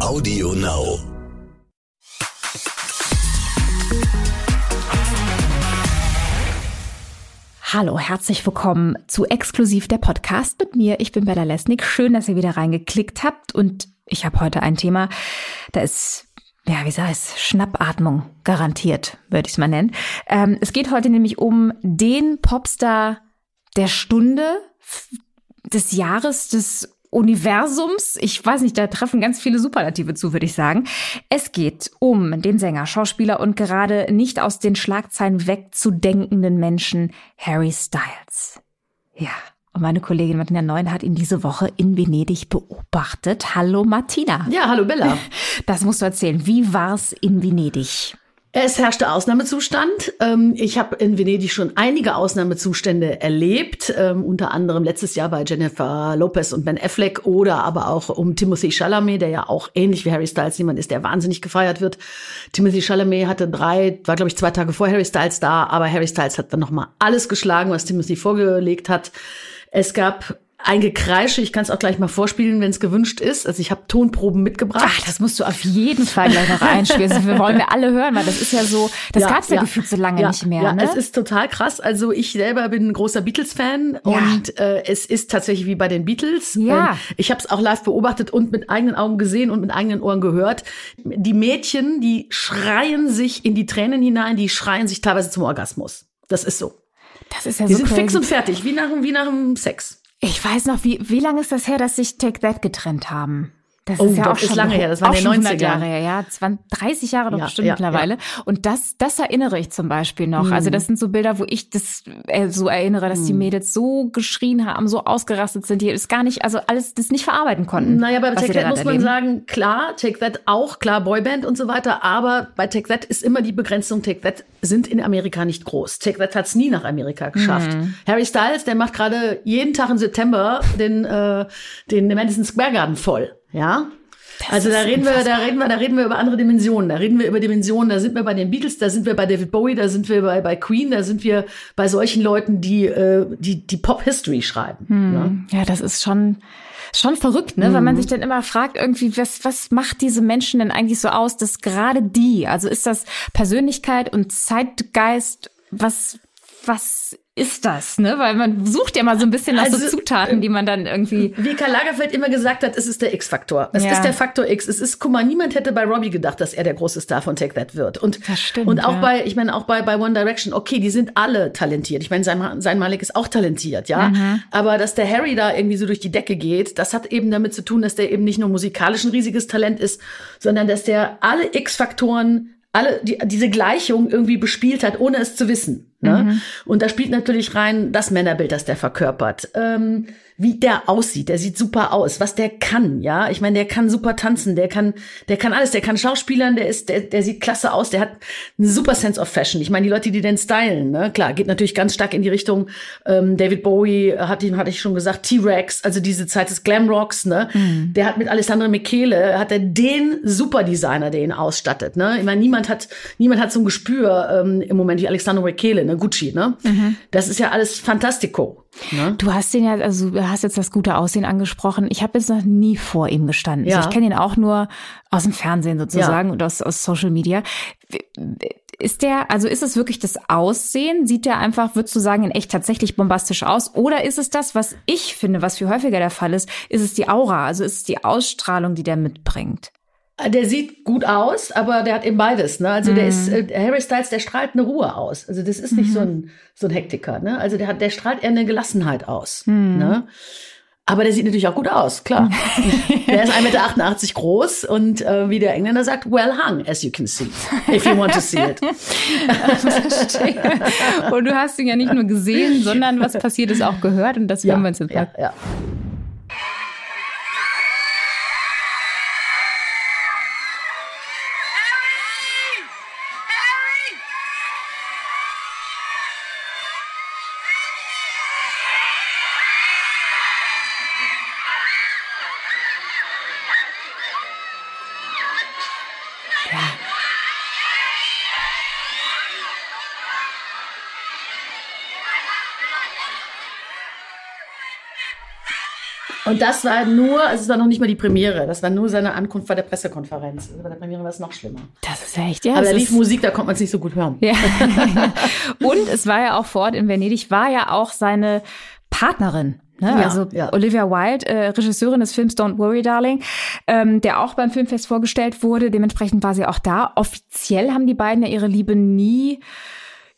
Audio Now. Hallo, herzlich willkommen zu Exklusiv der Podcast mit mir. Ich bin Bella Lesnick. Schön, dass ihr wieder reingeklickt habt. Und ich habe heute ein Thema, da ist, ja, wie sag es, Schnappatmung garantiert, würde ich es mal nennen. Ähm, es geht heute nämlich um den Popstar der Stunde, des Jahres, des Universums. Ich weiß nicht, da treffen ganz viele Superlative zu, würde ich sagen. Es geht um den Sänger, Schauspieler und gerade nicht aus den Schlagzeilen wegzudenkenden Menschen Harry Styles. Ja. Und meine Kollegin Martina Neun hat ihn diese Woche in Venedig beobachtet. Hallo Martina. Ja, hallo Bella. Das musst du erzählen. Wie war's in Venedig? Es herrschte Ausnahmezustand. Ähm, ich habe in Venedig schon einige Ausnahmezustände erlebt, ähm, unter anderem letztes Jahr bei Jennifer Lopez und Ben Affleck oder aber auch um Timothy Chalamet, der ja auch ähnlich wie Harry Styles jemand ist, der wahnsinnig gefeiert wird. Timothy Chalamet hatte drei, war glaube ich zwei Tage vor Harry Styles da, aber Harry Styles hat dann noch mal alles geschlagen, was Timothy vorgelegt hat. Es gab ein Gekreische, ich kann es auch gleich mal vorspielen, wenn es gewünscht ist. Also ich habe Tonproben mitgebracht. Ach, das musst du auf jeden Fall gleich noch einspielen. Wir wollen wir alle hören, weil das ist ja so, das ja, gab's ja, ja gefühlt so lange ja, nicht mehr. Ja, ne? es ist total krass. Also ich selber bin ein großer Beatles-Fan und äh, es ist tatsächlich wie bei den Beatles. Ja. Ähm, ich habe es auch live beobachtet und mit eigenen Augen gesehen und mit eigenen Ohren gehört. Die Mädchen, die schreien sich in die Tränen hinein, die schreien sich teilweise zum Orgasmus. Das ist so. Das ist ja die so sind crazy. fix und fertig, wie nach, wie nach dem Sex. Ich weiß noch, wie, wie lange ist das her, dass sich Take That getrennt haben? Das Oh, ist ja auch schon lange her. Das waren auch die schon 100 90er. Jahre her, ja. 20, 30 Jahre doch Ja, bestimmt ja, mittlerweile. Und das, das erinnere ich zum Beispiel noch. Also das sind so Bilder, wo ich das äh, so erinnere, dass die Mädels so geschrien haben, so ausgerastet sind, die es gar nicht, also alles das nicht verarbeiten konnten. Naja, bei Take That muss gerade man erleben. sagen, klar, Take That auch, klar, Boyband und so weiter, aber bei Take That ist immer die Begrenzung, Take That sind in Amerika nicht groß. Take That hat's nie nach Amerika geschafft. Mhm. Harry Styles, der macht gerade jeden Tag im September den, äh, den Madison Square Garden voll, ja. also da reden wir, da reden wir, da reden wir über andere Dimensionen. Da reden wir über Dimensionen. Da sind wir bei den Beatles, da sind wir bei David Bowie, da sind wir bei, bei Queen, da sind wir bei solchen Leuten, die äh, die, die Pop History schreiben. Ne? Ja, das ist schon, schon verrückt, ne? Weil Mhm. man sich dann immer fragt, irgendwie, was, was macht diese Menschen denn eigentlich so aus, dass gerade die, also ist das Persönlichkeit und Zeitgeist, was, was ist das, ne? Weil man sucht ja mal so ein bisschen nach so Also, Zutaten, die man dann irgendwie. Wie Karl Lagerfeld immer gesagt hat, es ist der X-Faktor. Es Ja. ist der Faktor X. Es ist, guck mal, niemand hätte bei Robbie gedacht, dass er der große Star von Take That wird. Und, Das stimmt, und auch ja. bei, ich meine, auch bei, bei One Direction, okay, die sind alle talentiert. Ich meine, sein, sein Malik ist auch talentiert, ja. Mhm. Aber dass der Harry da irgendwie so durch die Decke geht, das hat eben damit zu tun, dass der eben nicht nur musikalisch ein riesiges Talent ist, sondern dass der alle X-Faktoren alle die, diese Gleichung irgendwie bespielt hat, ohne es zu wissen. Ne? Mhm. Und da spielt natürlich rein das Männerbild, das der verkörpert. Ähm, wie der aussieht, der sieht super aus, was der kann, ja. Ich meine, der kann super tanzen, der kann, der kann alles, der kann Schauspielern, der ist, der, der sieht klasse aus, der hat einen super Sense of Fashion. Ich meine, die Leute, die den stylen, ne, klar, geht natürlich ganz stark in die Richtung. Ähm, David Bowie hat ihn, hatte ich schon gesagt, T-Rex, also diese Zeit des Glamrocks, ne. Der hat mit Alessandro Michele, hat er den Superdesigner, der ihn ausstattet, ne. Ich meine, niemand hat, niemand hat so ein Gespür ähm, im Moment wie Alessandro Michele, ne, Gucci, ne. Das ist ja alles fantastico. Ne? Du hast den ja, also du hast jetzt das gute Aussehen angesprochen. Ich habe jetzt noch nie vor ihm gestanden. Ja. Also ich kenne ihn auch nur aus dem Fernsehen sozusagen und aus, aus Social Media. Ist der, also ist es wirklich das Aussehen? Sieht der einfach, würdest du sagen, in echt tatsächlich bombastisch aus? Oder ist es das, was ich finde, was viel häufiger der Fall ist, ist es die Aura, also ist es die Ausstrahlung, die der mitbringt? Der sieht gut aus, aber der hat eben beides. Ne? Also der ist äh, Harry Styles, der strahlt eine Ruhe aus. Also das ist nicht so ein so ein Hektiker. Ne? Also der hat, der strahlt eher eine Gelassenheit aus. Ne? Aber der sieht natürlich auch gut aus, klar. der ist 1,88 Meter groß und äh, wie der Engländer sagt, well hung, as you can see, if you want to see it. und du hast ihn ja nicht nur gesehen, sondern was passiert ist auch gehört und das hören wir uns jetzt ja, ja. Und das war nur, also es war noch nicht mal die Premiere, das war nur seine Ankunft bei der Pressekonferenz. Also bei der Premiere war es noch schlimmer. Das ist echt, ja. Aber da lief Musik, da konnte man es nicht so gut hören. Ja. Und es war ja auch vor Ort in Venedig, war ja auch seine Partnerin. Ne? Ja, also ja. Olivia Wilde, äh, Regisseurin des Films Don't Worry Darling, ähm, der auch beim Filmfest vorgestellt wurde. Dementsprechend war sie auch da. Offiziell haben die beiden ja ihre Liebe nie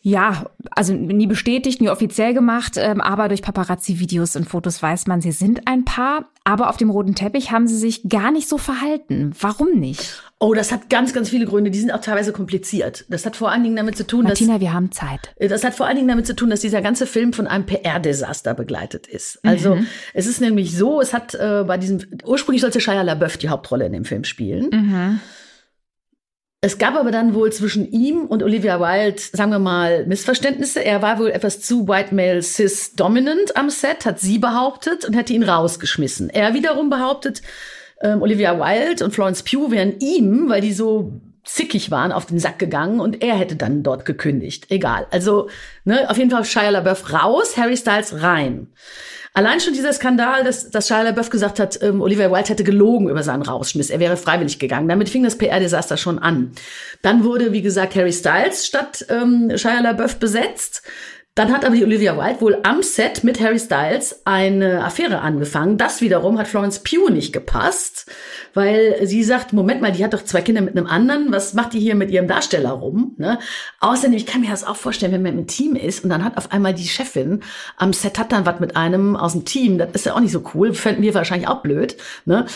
ja, also nie bestätigt, nie offiziell gemacht, ähm, aber durch Paparazzi-Videos und Fotos weiß man, sie sind ein Paar. Aber auf dem roten Teppich haben sie sich gar nicht so verhalten. Warum nicht? Oh, das hat ganz, ganz viele Gründe. Die sind auch teilweise kompliziert. Das hat vor allen Dingen damit zu tun, dass Martina, wir haben Zeit. Das hat vor allen Dingen damit zu tun, dass dieser ganze Film von einem PR-Desaster begleitet ist. Also es ist nämlich so, es hat äh, bei diesem, ursprünglich sollte Shia LaBeouf die Hauptrolle in dem Film spielen. Es gab aber dann wohl zwischen ihm und Olivia Wilde, sagen wir mal, Missverständnisse. Er war wohl etwas zu White Male Cis Dominant am Set, hat sie behauptet und hätte ihn rausgeschmissen. Er wiederum behauptet, ähm, Olivia Wilde und Florence Pugh wären ihm, weil die so zickig waren, auf den Sack gegangen und er hätte dann dort gekündigt. Egal. Also, ne, auf jeden Fall Shia LaBeouf raus, Harry Styles rein. Allein schon dieser Skandal, dass, dass Shia LaBeouf gesagt hat, ähm, Olivia Wilde hätte gelogen über seinen Rausschmiss. Er wäre freiwillig gegangen. Damit fing das PR-Desaster schon an. Dann wurde, wie gesagt, Harry Styles statt ähm, Shia LaBeouf besetzt. Dann hat aber die Olivia Wilde wohl am Set mit Harry Styles eine Affäre angefangen. Das wiederum hat Florence Pugh nicht gepasst, weil sie sagt, Moment mal, die hat doch zwei Kinder mit einem anderen. Was macht die hier mit ihrem Darsteller rum? Ne? Außerdem, ich kann mir das auch vorstellen, wenn man im Team ist und dann hat auf einmal die Chefin am Set hat dann was mit einem aus dem Team. Das ist ja auch nicht so cool. Fänden wir wahrscheinlich auch blöd. Ne?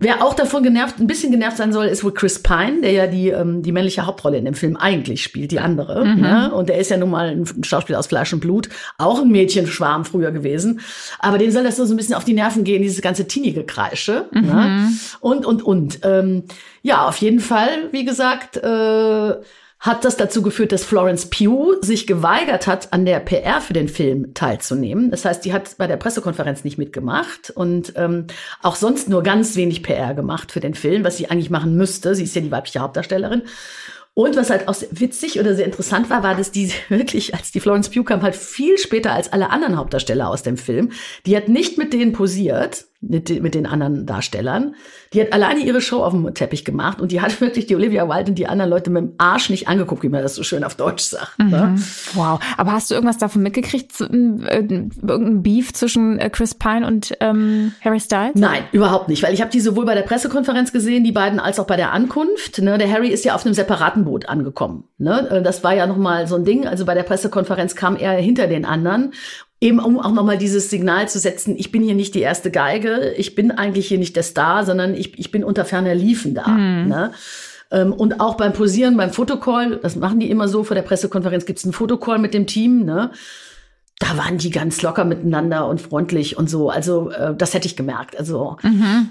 Wer auch davon genervt, ein bisschen genervt sein soll, ist wohl Chris Pine, der ja die, ähm, die männliche Hauptrolle in dem Film eigentlich spielt, die andere. Ne? Und der ist ja nun mal ein Schauspieler aus Fleisch und Blut, auch ein Mädchenschwarm früher gewesen. Aber dem soll das so so ein bisschen auf die Nerven gehen, dieses ganze Teenie-Gekreische. Ne? Und, und, und. Ähm, ja, auf jeden Fall, wie gesagt, äh, hat das dazu geführt, dass Florence Pugh sich geweigert hat, an der PR für den Film teilzunehmen. Das heißt, die hat bei der Pressekonferenz nicht mitgemacht und ähm, auch sonst nur ganz wenig PR gemacht für den Film, was sie eigentlich machen müsste. Sie ist ja die weibliche Hauptdarstellerin. Und was halt auch witzig oder sehr interessant war, war, dass die wirklich, als die Florence Pugh kam, halt viel später als alle anderen Hauptdarsteller aus dem Film, die hat nicht mit denen posiert, mit, den- mit den anderen Darstellern. Die hat alleine ihre Show auf dem Teppich gemacht und die hat wirklich die Olivia Wilde und die anderen Leute mit dem Arsch nicht angeguckt, wie man das so schön auf Deutsch sagt. Ne? Wow. Aber hast du irgendwas davon mitgekriegt? äh, Irgendein Beef zwischen äh, Chris Pine und ähm, Harry Styles? Nein, überhaupt nicht, weil ich habe die sowohl bei der Pressekonferenz gesehen, die beiden, als auch bei der Ankunft. Ne? Der Harry ist ja auf einem separaten Boot angekommen. Ne? Äh, Das war ja noch mal so ein Ding. Also bei der Pressekonferenz kam er hinter den anderen. Eben um auch nochmal dieses Signal zu setzen, ich bin hier nicht die erste Geige, ich bin eigentlich hier nicht der Star, sondern ich, ich bin unter ferner Liefen da. Ne? Ähm, Und auch beim Posieren, beim Fotocall, das machen die immer so, vor der Pressekonferenz gibt's einen Fotocall mit dem Team, ne? Da waren die ganz locker miteinander und freundlich und so. Also äh, das hätte ich gemerkt. Also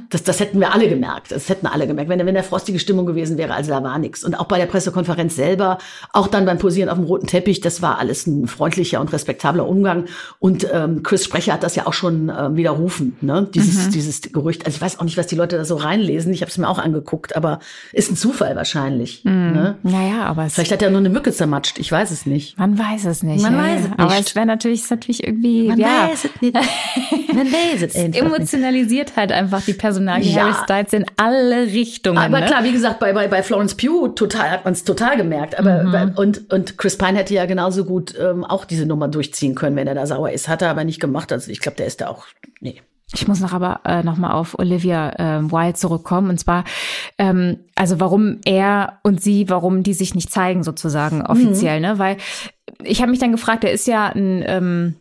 das, das hätten wir alle gemerkt. Das hätten alle gemerkt, wenn, wenn der frostige Stimmung gewesen wäre. Also da war nichts. Und auch bei der Pressekonferenz selber, auch dann beim Posieren auf dem roten Teppich, das war alles ein freundlicher und respektabler Umgang. Und ähm, Chris Sprecher hat das ja auch schon ähm, widerrufen, ne? Dieses, dieses Gerücht. Also ich weiß auch nicht, was die Leute da so reinlesen. Ich habe es mir auch angeguckt, aber ist ein Zufall wahrscheinlich. Ne? Naja, aber es, Vielleicht hat er nur eine Mücke zermatscht. Ich weiß es nicht. man weiß es nicht. Man ja, weiß es Aber nicht. es wäre natürlich, ist natürlich irgendwie, ja, es nicht. Man weiß es einfach nicht. emotionalisiert halt einfach die Personalie Ja. Harry Styles in alle Richtungen. Aber ne? klar, wie gesagt, bei, bei, bei Florence Pugh total, hat man es total gemerkt. Aber Mhm. bei, und, und Chris Pine hätte ja genauso gut ähm, auch diese Nummer durchziehen können, wenn er da sauer ist. Hat er aber nicht gemacht. Also ich glaube, der ist da auch. Nee. Ich muss noch aber äh, noch mal auf Olivia äh, Wilde zurückkommen und zwar ähm, also warum er und sie, warum die sich nicht zeigen sozusagen offiziell, ne? Weil ich habe mich dann gefragt, er ist ja ein ähm,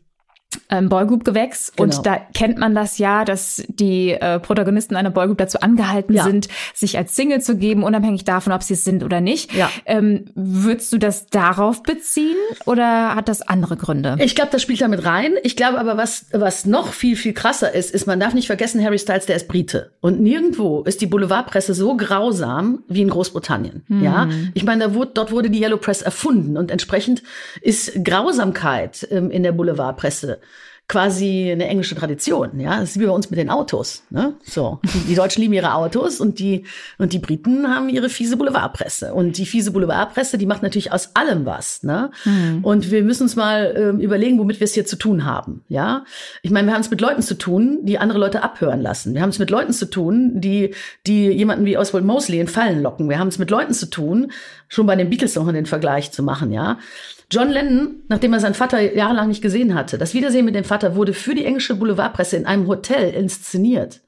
ein Boygroup-Gewächs Genau. und da kennt man das ja, dass die äh, Protagonisten einer Boygroup dazu angehalten Ja. sind, sich als Single zu geben, unabhängig davon, ob sie es sind oder nicht. Ja. Ähm, würdest du das darauf beziehen oder hat das andere Gründe? Ich glaube, das spielt damit rein. Ich glaube aber, was, was noch viel, viel krasser ist, ist, man darf nicht vergessen, Harry Styles, der ist Brite. Und nirgendwo ist die Boulevardpresse so grausam wie in Großbritannien. Ja, ich meine, da wurde, dort wurde die Yellow Press erfunden und entsprechend ist Grausamkeit ähm, in der Boulevardpresse quasi eine englische Tradition. Ja, das ist wie bei uns mit den Autos. Ne? So, die, die Deutschen lieben ihre Autos und die und die Briten haben ihre fiese Boulevardpresse. Und die fiese Boulevardpresse, die macht natürlich aus allem was. Ne? Mhm. Und wir müssen uns mal ähm, überlegen, womit wir es hier zu tun haben. Ja, ich meine, wir haben es mit Leuten zu tun, die andere Leute abhören lassen. Wir haben es mit Leuten zu tun, die die jemanden wie Oswald Mosley in Fallen locken. Wir haben es mit Leuten zu tun, schon bei den Beatles noch den Vergleich zu machen. Ja, John Lennon, nachdem er seinen Vater jahrelang nicht gesehen hatte, das Wiedersehen mit dem Vater wurde für die englische Boulevardpresse in einem Hotel inszeniert.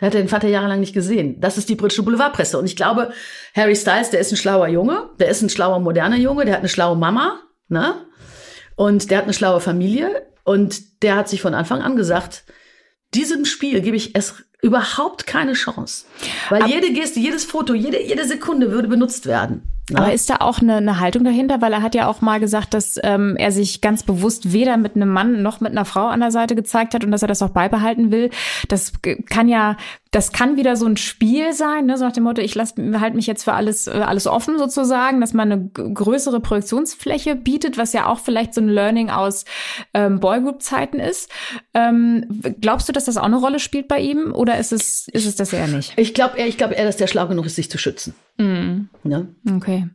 Er hatte den Vater jahrelang nicht gesehen. Das ist die britische Boulevardpresse. Und ich glaube, Harry Styles, der ist ein schlauer Junge, der ist ein schlauer, moderner Junge, der hat eine schlaue Mama, ne? Und der hat eine schlaue Familie. Und der hat sich von Anfang an gesagt, diesem Spiel gebe ich es überhaupt keine Chance. Weil jede Geste, jedes Foto, jede, jede Sekunde würde benutzt werden. Aber ist da auch eine, eine Haltung dahinter? Weil er hat ja auch mal gesagt, dass ähm, er sich ganz bewusst weder mit einem Mann noch mit einer Frau an der Seite gezeigt hat und dass er das auch beibehalten will. Das kann ja, das kann wieder so ein Spiel sein, ne? so nach dem Motto, ich lasse halt mich jetzt für alles, äh, alles offen sozusagen, dass man eine größere Projektionsfläche bietet, was ja auch vielleicht so ein Learning aus ähm, Boygroup-Zeiten ist. Ähm, glaubst du, dass das auch eine Rolle spielt bei ihm oder ist es, ist es das eher nicht? Ich glaube eher, ich glaube eher, dass der schlau genug ist, sich zu schützen. Ne? Okay.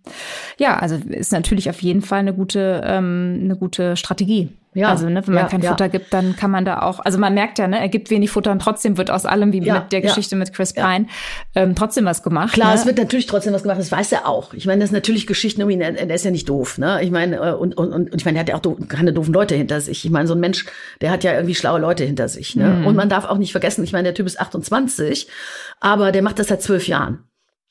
Ja, also ist natürlich auf jeden Fall eine gute, ähm, eine gute Strategie. Ja, Also, ne, wenn man ja, kein ja. Futter gibt, dann kann man da auch, also man merkt ja, ne, er gibt wenig Futter und trotzdem wird aus allem, wie Ja, mit der. Geschichte mit Chris Pine, ähm, trotzdem was gemacht. Klar, ne? es wird natürlich trotzdem was gemacht, das weiß er auch. Ich meine, das sind natürlich Geschichten um ihn, er, er ist ja nicht doof, ne? Ich meine, äh, und, und, und ich meine, er hat ja auch doof, keine doofen Leute hinter sich. Ich meine, so ein Mensch, der hat ja irgendwie schlaue Leute hinter sich, ne? Mhm. Und man darf auch nicht vergessen, ich meine, der Typ ist 28, aber der macht das seit zwölf Jahren,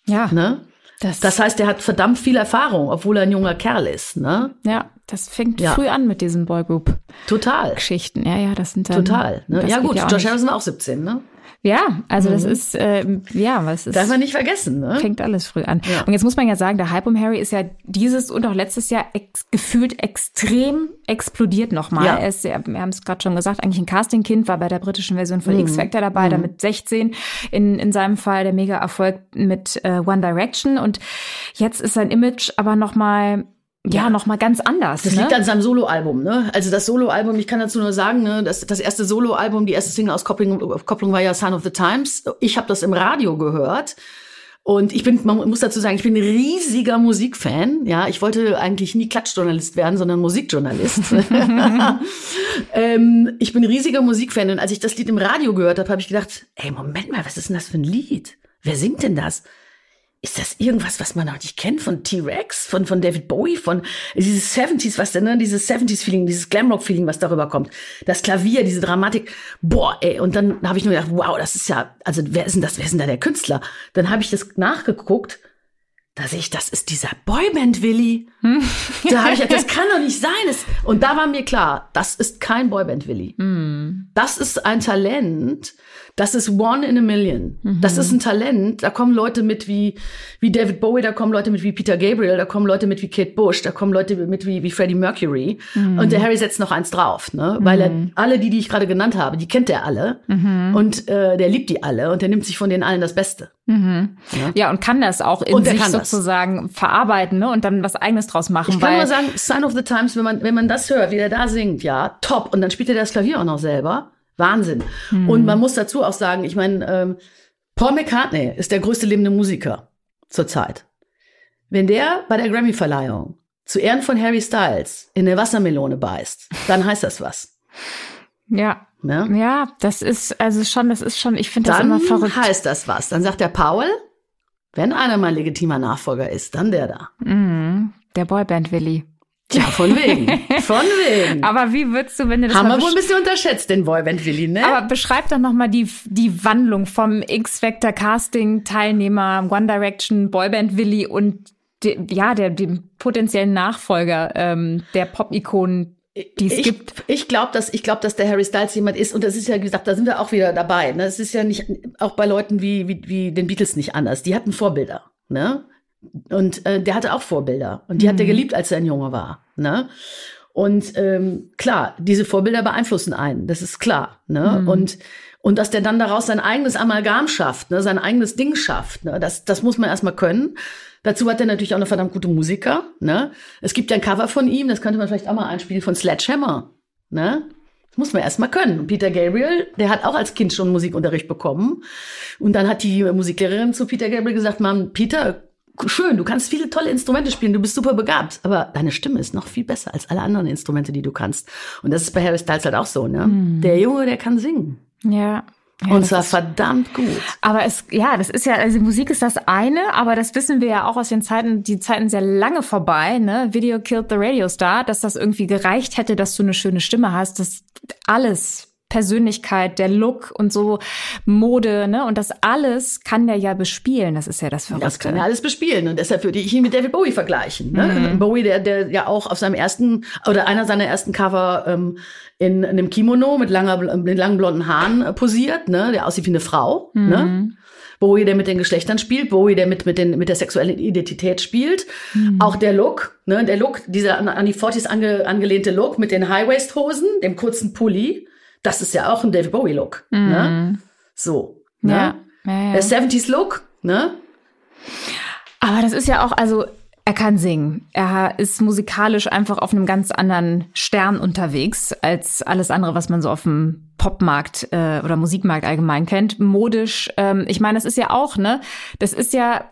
ja, ne? das, Das heißt, der hat verdammt viel Erfahrung, obwohl er ein junger Kerl ist, ne? ja, das fängt Ja. früh an mit diesen Boygroup-Geschichten. Total. Ja, ja, das sind dann. Total. Ne? Ja gut, auch Josh. Harrison war auch 17, ne? Ja, also das ist, ähm, ja, was ist. Darf man nicht vergessen, ne? fängt alles früh an. Ja. Und jetzt muss man ja sagen, der Hype um Harry ist ja dieses und auch letztes Jahr ex gefühlt extrem explodiert nochmal. Ja. Er ist, ja, wir haben es gerade schon gesagt, eigentlich ein Castingkind, war bei der britischen Version Mhm. von X Factor dabei, da mit 16 in, in seinem Fall der mega Erfolg mit äh, One Direction und jetzt ist sein Image aber nochmal, ja, Ja. noch mal ganz anders. Das ne? liegt an seinem Soloalbum, ne? Also das Soloalbum, ich kann dazu nur sagen, ne, das, das erste Soloalbum, die erste Single-Auskopplung Kopplung war ja Sign of the Times. Ich habe das im Radio gehört. Und ich bin, man muss dazu sagen, ich bin ein riesiger Musikfan. Ja, ich wollte eigentlich nie Klatschjournalist werden, sondern Musikjournalist. ähm, ich bin ein riesiger Musikfan und als ich das Lied im Radio gehört habe, habe ich gedacht, ey, Moment mal, was ist denn das für ein Lied? Wer singt denn das? Ist das irgendwas, was man noch nicht kennt von T-Rex, von, von David Bowie, von dieses 70s, was denn, ne? Dieses 70s-Feeling, dieses Glamrock-Feeling, was darüber kommt. Das Klavier, diese Dramatik. Boah, ey. Und dann habe ich nur gedacht, wow, das ist ja, also wer ist denn das, wer ist denn da der Künstler? Dann habe ich das nachgeguckt. Da sehe ich, das ist dieser Boyband-Willi. Da habe ich gedacht, das kann doch nicht sein. Das, und da war mir klar, das ist kein Boyband-Willi. Das ist ein Talent. Das ist one in a million. Das ist ein Talent. Da kommen Leute mit wie, wie David Bowie, da kommen Leute mit wie Peter Gabriel, da kommen Leute mit wie Kate Bush, da kommen Leute mit wie, wie Freddie Mercury. Und der Harry setzt noch eins drauf, ne? Weil er alle die, die ich gerade genannt habe, die kennt er alle. Und äh, der liebt die alle und der nimmt sich von denen allen das Beste. Ja, und kann das auch in sich kann das. sozusagen verarbeiten ne? und dann was Eigenes draus machen. Ich kann nur sagen, Sign of the Times, wenn man, wenn man das hört, wie der da singt, ja, top. Und dann spielt er das Klavier auch noch selber. Wahnsinn. Und man muss dazu auch sagen, ich meine, ähm, Paul McCartney ist der größte lebende Musiker zurzeit. Wenn der bei der Grammy-Verleihung zu Ehren von Harry Styles in eine Wassermelone beißt, dann heißt das was. ja, Ne? ja, das ist also schon, das ist schon, ich finde das Dann immer verrückt. heißt das was. Dann sagt der Paul, wenn einer mein legitimer Nachfolger ist, dann der da. Mhm. Der Boyband Willi. Tja, von wegen. Von wegen. Aber wie würdest du, wenn du das Haben wir wohl ein bisschen unterschätzt, den Boyband Willi, ne? aber beschreib doch noch mal die die Wandlung vom X-Factor Casting Teilnehmer One Direction Boyband Willi und de, ja der dem potenziellen Nachfolger ähm, der Pop-Ikonen, die es ich, gibt. Ich glaube, dass ich glaube, dass der Harry Styles jemand ist und das ist ja gesagt, da sind wir auch wieder dabei. Ne? Es ist ja nicht auch bei Leuten wie, wie wie den Beatles nicht anders. Die hatten Vorbilder, ne? Und äh, der hatte auch Vorbilder und die hat er geliebt, als er ein Junge war, ne? Und ähm, klar, diese Vorbilder beeinflussen einen, das ist klar, ne? Und und dass der dann daraus sein eigenes Amalgam schafft, ne, sein eigenes Ding schafft, ne, das, das muss man erstmal können. Dazu hat er natürlich auch eine verdammt gute Musiker. Ne? Es gibt ja ein Cover von ihm, das könnte man vielleicht auch mal einspielen, von Sledgehammer. Ne? Muss man erst mal können. Und Peter Gabriel, der hat auch als Kind schon Musikunterricht bekommen. Und dann hat die Musiklehrerin zu Peter Gabriel gesagt, Mann, Peter, schön, du kannst viele tolle Instrumente spielen, du bist super begabt, aber deine Stimme ist noch viel besser als alle anderen Instrumente, die du kannst. Und das ist bei Harry Styles halt auch so, ne? Der Junge, der kann singen. Ja. Ja, Und zwar ist- verdammt gut. Aber es, ja, das ist ja, also Musik ist das eine, aber das wissen wir ja auch aus den Zeiten, die Zeiten sehr lange vorbei, ne? Video killed the radio star, dass das irgendwie gereicht hätte, dass du eine schöne Stimme hast, das alles, Persönlichkeit, der Look und so, Mode, ne? Und das alles kann der ja bespielen, das ist ja das Verrückte. Das kann er alles bespielen und deshalb würde ich ihn mit David Bowie vergleichen. Ne? Bowie, der, der ja auch auf seinem ersten oder einer seiner ersten Cover ähm, in, einem Kimono mit, langer, mit langen blonden Haaren äh, posiert, ne? der aussieht wie eine Frau. Ne? Bowie, der mit den Geschlechtern spielt, Bowie, der mit, mit, den, mit der sexuellen Identität spielt. Auch der Look, ne? der Look, dieser an, an die 40s ange, angelehnte Look mit den High-Waist-Hosen, dem kurzen Pulli, das ist ja auch ein David Bowie-Look. Ne? So. Ne? Ja. Ja, ja. Der 70s-Look, ne? Aber das ist ja auch, also er kann singen. Er ist musikalisch einfach auf einem ganz anderen Stern unterwegs als alles andere, was man so auf dem Popmarkt äh, oder Musikmarkt allgemein kennt. Modisch, ähm, ich meine, das ist ja auch, ne? Das ist ja,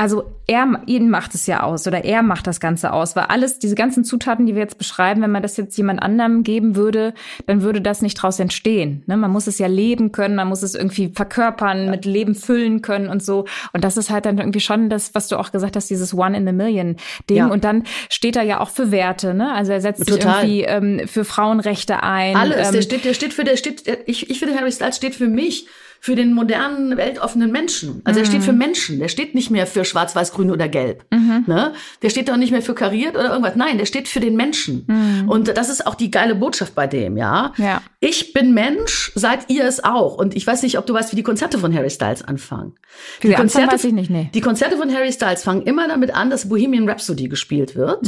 also er, ihn macht es ja aus oder er macht das Ganze aus, weil alles, diese ganzen Zutaten, die wir jetzt beschreiben, wenn man das jetzt jemand anderem geben würde, dann würde das nicht draus entstehen. Ne? Man muss es ja leben können, man muss es irgendwie verkörpern, mit Leben füllen können und so. Und das ist halt dann irgendwie schon das, was du auch gesagt hast, dieses One in a Million Ding. Ja. Und dann steht er ja auch für Werte, ne? Also er setzt sich Total. irgendwie ähm, für Frauenrechte ein. Alles. Ähm, der steht, der steht für, der steht, ich, ich finde, Harry Styles steht für mich, für den modernen, weltoffenen Menschen. Also er steht für Menschen. Der steht nicht mehr für schwarz, weiß, grün oder gelb. Ne? Der steht auch nicht mehr für kariert oder irgendwas. Nein, der steht für den Menschen. Und das ist auch die geile Botschaft bei dem, ja. Ja. Ich bin Mensch, seid ihr es auch. Und ich weiß nicht, ob du weißt, wie die Konzerte von Harry Styles anfangen. Wie die anfangen, weiß ich nicht, nee. Die Konzerte von Harry Styles fangen immer damit an, dass Bohemian Rhapsody gespielt wird.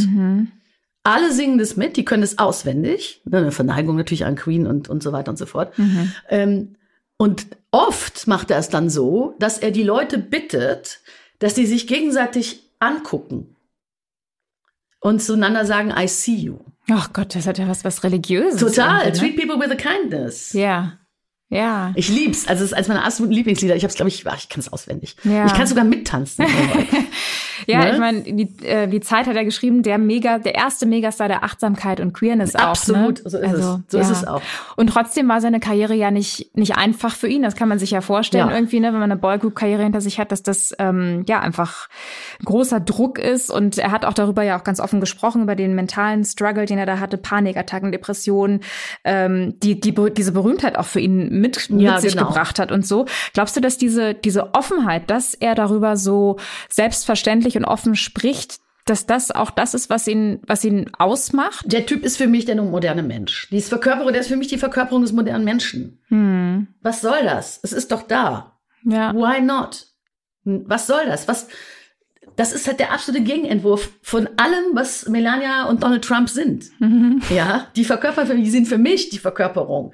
Alle singen das mit, die können das auswendig. Ne, Eine Verneigung natürlich an Queen und, und so weiter und so fort. Ähm, und oft macht er es dann so, dass er die Leute bittet, dass sie sich gegenseitig angucken und zueinander sagen, I see you. Ach Gott, das hat ja was, was Religiöses. Total. irgendwie, Treat people with a kindness. Ne? Ja. Ja. Ich lieb's. Also es ist eines meiner absoluten Lieblingslieder. Ich habe es, glaube ich, ach, ich kann es auswendig. Ja. Ich kann sogar mittanzen. Ja, Ne? ich meine, die, äh, die Zeit hat er geschrieben, der Mega, der erste Megastar der Achtsamkeit und Queerness Absolut, auch. Ne? so ist es. So ist es auch. Und trotzdem war seine Karriere ja nicht, nicht einfach für ihn. Das kann man sich ja vorstellen, Ja. irgendwie, ne, wenn man eine Boygroup-Karriere hinter sich hat, dass das ähm, ja einfach großer Druck ist. Und er hat auch darüber ja auch ganz offen gesprochen, über den mentalen Struggle, den er da hatte, Panikattacken, Depressionen, ähm, die, die diese Berühmtheit auch für ihn mit, Ja, mit sich genau. gebracht hat und so. Glaubst du, dass diese, diese Offenheit, dass er darüber so selbstverständlich und offen spricht, dass das auch das ist, was ihn, was ihn ausmacht? Der Typ ist für mich der moderne Mensch. Die Verkörperung, der ist für mich die Verkörperung des modernen Menschen. Hm. Was soll das? Es ist doch da. Ja. Why not? Hm, Was soll das? Was? Das ist halt der absolute Gegenentwurf von allem, was Melania und Donald Trump sind. Mhm. Ja, die verkörpern für mich, die sind für mich die Verkörperung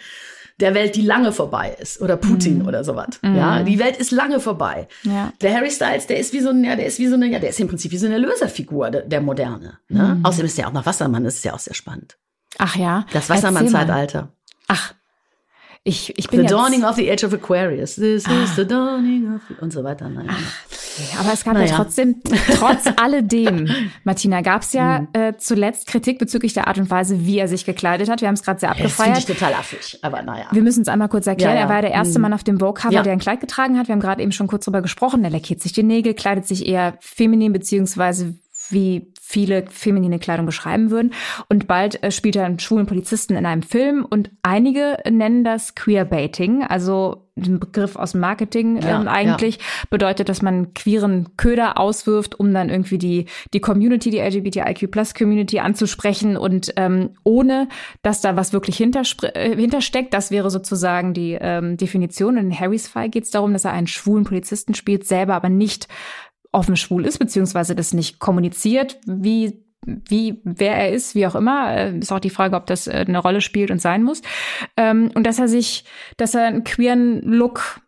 der Welt, die lange vorbei ist. Oder Putin oder sowas. Ja, die Welt ist lange vorbei. Mhm. Ja. Der Harry Styles, der ist wie so ein, ja, der ist wie so eine, ja, der ist im Prinzip wie so eine Löserfigur, der, der Moderne. Ne? Mhm. Außerdem ist er auch noch Wassermann, das ist ja auch sehr spannend. Ach ja. Das. Wassermann-Zeitalter. Ach. Ich, ich bin The dawning of the age of Aquarius. This Ah. is the dawning of the, und so weiter. Nein. aber es gab ja Naja. trotzdem, trotz alledem, Martina, gab es ja Mhm. äh, zuletzt Kritik bezüglich der Art und Weise, wie er sich gekleidet hat. Wir haben es gerade sehr Das finde abgefeiert. ich total affig, aber naja. Wir müssen es einmal kurz erklären. Ja, ja. Er war der erste Mhm. Mann auf dem Vogue-Cover, Ja. der ein Kleid getragen hat. Wir haben gerade eben schon kurz drüber gesprochen. Er lackiert sich die Nägel, kleidet sich eher feminin, beziehungsweise wie viele feminine Kleidung beschreiben würden. Und bald äh, spielt er einen schwulen Polizisten in einem Film. Und einige nennen das Queerbaiting, also den Begriff aus dem Marketing Ja, ähm, eigentlich. Bedeutet, dass man queeren Köder auswirft, um dann irgendwie die, die Community, die LGBTIQ-Plus-Community anzusprechen und ähm, ohne, dass da was wirklich äh, hintersteckt. Das wäre sozusagen die ähm, Definition. Und in Harrys Fall geht es darum, dass er einen schwulen Polizisten spielt, selber aber nicht offen schwul ist, beziehungsweise das nicht kommuniziert, wie wie wer er ist, wie auch immer, äh, ist auch die Frage, ob das äh, eine Rolle spielt und sein muss. Ähm, und dass er sich, dass er einen queeren Look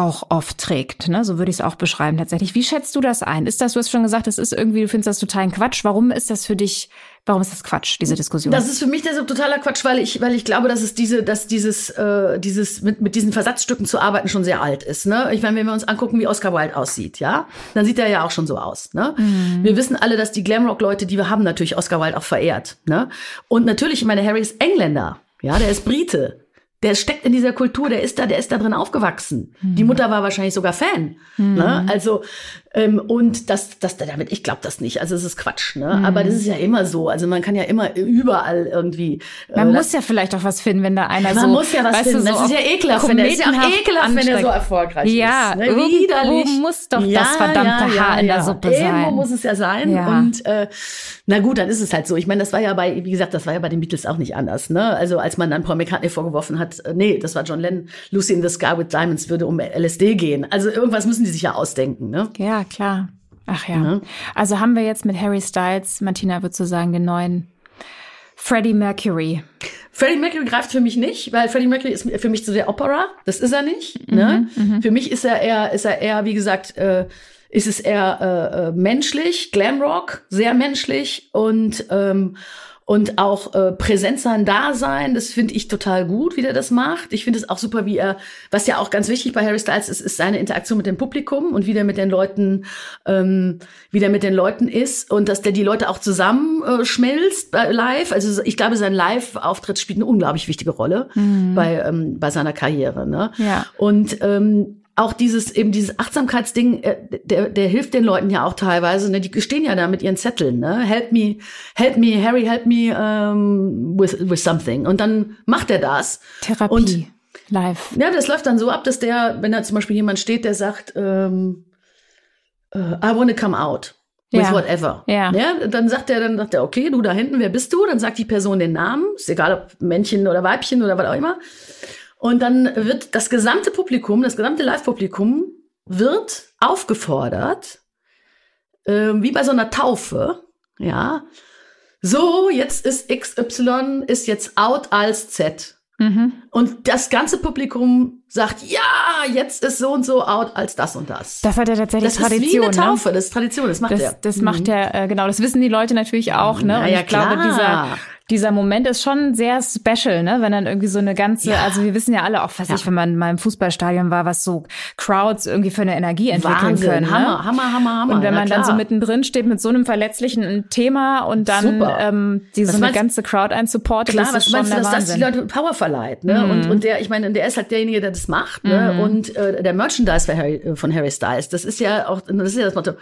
auch oft trägt. Ne? So würde ich es auch beschreiben tatsächlich. Wie schätzt du das ein? Ist das, du hast schon gesagt, es ist irgendwie, du findest das totalen Quatsch. Warum ist das für dich, warum ist das Quatsch, diese Diskussion? Das ist für mich so totaler Quatsch, weil ich, weil ich glaube, dass es diese, dass dieses, äh, dieses mit, mit diesen Versatzstücken zu arbeiten schon sehr alt ist. Ne? Ich meine, wenn wir uns angucken, wie Oscar Wilde aussieht, ja, dann sieht er ja auch schon so aus. Ne? Mhm. Wir wissen alle, dass die Glamrock-Leute, die wir haben, natürlich Oscar Wilde auch verehrt. Ne? Und natürlich, ich meine, Harry ist Engländer, ja, der ist Brite. Der steckt in dieser Kultur, der ist da, der ist da drin aufgewachsen. Die Mutter war wahrscheinlich sogar Fan. Ne? Also ähm, und das, das damit, ich glaube das nicht. Also es ist Quatsch. Ne? Aber das ist ja immer so. Also man kann ja immer überall irgendwie. äh, Man muss ja vielleicht auch was finden, wenn da einer man so. muss ja was finden. so das ist ja ekelhaft, wenn der, ist ja auch ekelhaft, wenn er so erfolgreich Ja, ist. Ne? irgendwo Widerlich. muss doch das verdammte Haar in der Suppe Irgendwo sein. muss es ja sein. Ja. Und äh, na gut, dann ist es halt so. Ich meine, das war ja bei, wie gesagt, das war ja bei den Beatles auch nicht anders. Ne? Also als man dann Paul McCartney vorgeworfen hat, äh, nee, das war John Lennon, Lucy in the Sky with Diamonds würde um LSD gehen. Also irgendwas müssen die sich ja ausdenken. Ne? Ja, klar. Ach ja. Ja. Also haben wir jetzt mit Harry Styles, Martina würde so sagen, den neuen Freddie Mercury. Freddie Mercury greift für mich nicht, weil Freddie Mercury ist für mich zu der Opera. Das ist er nicht. ne? Für mich ist er eher, ist er eher, wie gesagt, äh, ist es eher äh, äh, menschlich, Glamrock, sehr menschlich und ähm, und auch äh, präsent sein, da sein. Das finde ich total gut, wie der das macht. Ich finde es auch super, wie er, was ja auch ganz wichtig bei Harry Styles ist, ist seine Interaktion mit dem Publikum und wie der mit den Leuten, ähm, wie der mit den Leuten ist und dass der die Leute auch zusammen äh, bei live. Also ich glaube, sein Live-Auftritt spielt eine unglaublich wichtige Rolle bei ähm, bei seiner Karriere. Ne? Ja. Und ähm, auch dieses eben dieses Achtsamkeitsding, äh, der, der hilft den Leuten ja auch teilweise. Ne? Die stehen ja da mit ihren Zetteln. Ne? Help me, help me, Harry, help me um, with with something. Und dann macht er das. Therapie. Und live. ja, das läuft dann so ab, dass der, wenn da zum Beispiel jemand steht, der sagt, ähm, äh, I want to come out. With Ja. whatever. Ja. Dann sagt er, dann sagt er, okay, du da hinten, wer bist du? Dann sagt die Person den Namen, ist egal ob Männchen oder Weibchen oder was auch immer. Und dann wird das gesamte Publikum, das gesamte Live-Publikum wird aufgefordert, ähm, wie bei so einer Taufe, ja. So, jetzt ist XY, ist jetzt out als Z. Mhm. Und das ganze Publikum sagt, ja, jetzt ist so und so out als das und das. Das hat ja tatsächlich Das ist wie Tradition. eine ne? Taufe, das ist Tradition, das macht er. Das, das macht er, äh, genau, das wissen die Leute natürlich auch, ne? Na Und ja, ich glaube, klar. dieser, dieser Moment ist schon sehr special, ne? Wenn dann irgendwie so eine ganze, Ja. also wir wissen ja alle auch, was ich, wenn man mal im Fußballstadion war, was so Crowds irgendwie für eine Energie entwickeln Wahnsinn, können. Ne? Hammer, Hammer, Hammer, Hammer. Und wenn man dann so mittendrin steht mit so einem verletzlichen Thema und dann Super. ähm, die so Was eine meinst- ganze Crowd einen supportet, Klar, das was ist schon meinst du, dass das die. Leute Power verleiht, ne? Und, und der, ich meine, der ist halt derjenige, der das macht, ne? Und äh, der Merchandise für Harry, äh, von Harry Styles, das ist ja auch, das ist ja das Motto.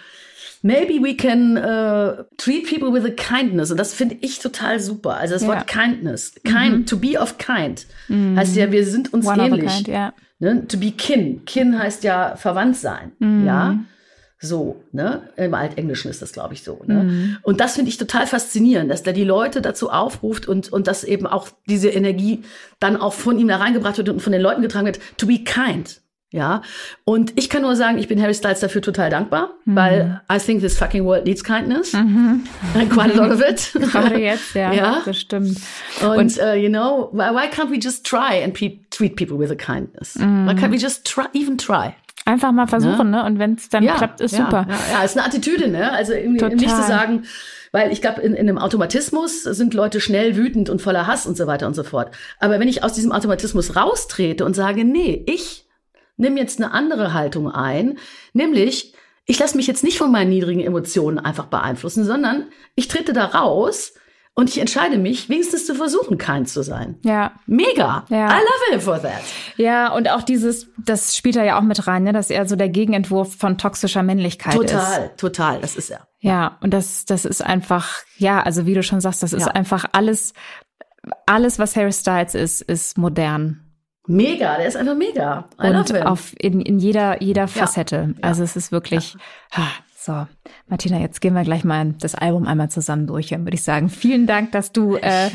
Maybe we can uh, treat people with a kindness. Und das finde ich total super. Also das Ja. Wort kindness. Kind, to be of kind. Heißt ja, wir sind uns One ähnlich. kind, ja. Ne? To be kin. Kin heißt ja verwandt sein. Mhm. Ja. So, ne? Im Altenglischen ist das, glaube ich, so. Ne? Mhm. Und das finde ich total faszinierend, dass der die Leute dazu aufruft und, und dass eben auch diese Energie dann auch von ihm da reingebracht wird und von den Leuten getragen wird, to be kind. Ja. Und ich kann nur sagen, ich bin Harry Styles dafür total dankbar, Mhm. weil I think this fucking world needs kindness. And quite a lot of it. Gerade jetzt, ja, Ja. das stimmt. Und, uh, you know, why, why can't we just try and pe treat people with a kindness? Mhm. Why can't we just try, even try? Einfach mal versuchen, ne? Und wenn es dann klappt, ist ja, super. Ja, ja, ist eine Attitüde, ne? Also irgendwie nicht zu sagen, weil ich glaube, in, in einem Automatismus sind Leute schnell wütend und voller Hass und so weiter und so fort. Aber wenn ich aus diesem Automatismus raustrete und sage, nee, ich nehme jetzt eine andere Haltung ein, nämlich ich lasse mich jetzt nicht von meinen niedrigen Emotionen einfach beeinflussen, sondern ich trete da raus und ich entscheide mich, wenigstens zu versuchen, kind zu sein. Ja. Mega. Ja. I love him for that. Ja, und auch dieses, das spielt er ja auch mit rein, ne, dass er so der Gegenentwurf von toxischer Männlichkeit ist. Total, total, das ist er. Ja, und das, das ist einfach, ja, also wie du schon sagst, das ist Ja. einfach alles, alles, was Harry Styles ist, ist modern. Mega, der ist einfach mega. I und auf, in, in jeder, jeder Facette. Also es ist wirklich, ha, so. Martina, jetzt gehen wir gleich mal das Album einmal zusammen durch, dann würde ich sagen. Vielen Dank, dass du, äh,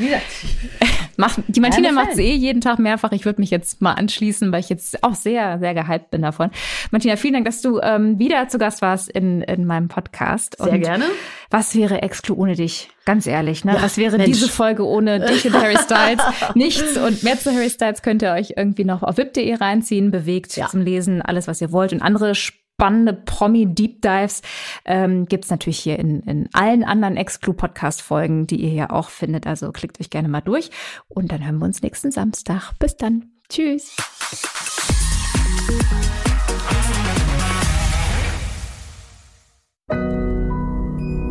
Mach, die Martina Ja, macht es eh jeden Tag mehrfach. Ich würde mich jetzt mal anschließen, weil ich jetzt auch sehr, sehr gehypt bin davon. Martina, vielen Dank, dass du ähm, wieder zu Gast warst in, in meinem Podcast. Sehr gerne. Was wäre Exclu ohne dich? Ganz ehrlich, ne? Ja, was wäre Mensch. diese Folge ohne dich und Harry Styles? Nichts. Und mehr zu Harry Styles könnt ihr euch irgendwie noch auf wip.de reinziehen, bewegt Ja. zum Lesen, alles, was ihr wollt. Und andere spannende Promi-Deep Dives ähm, gibt's natürlich hier in, in allen anderen Exclu-Podcast-Folgen, die ihr hier auch findet. Also klickt euch gerne mal durch. Und dann hören wir uns nächsten Samstag. Bis dann. Tschüss.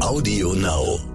Audio Now.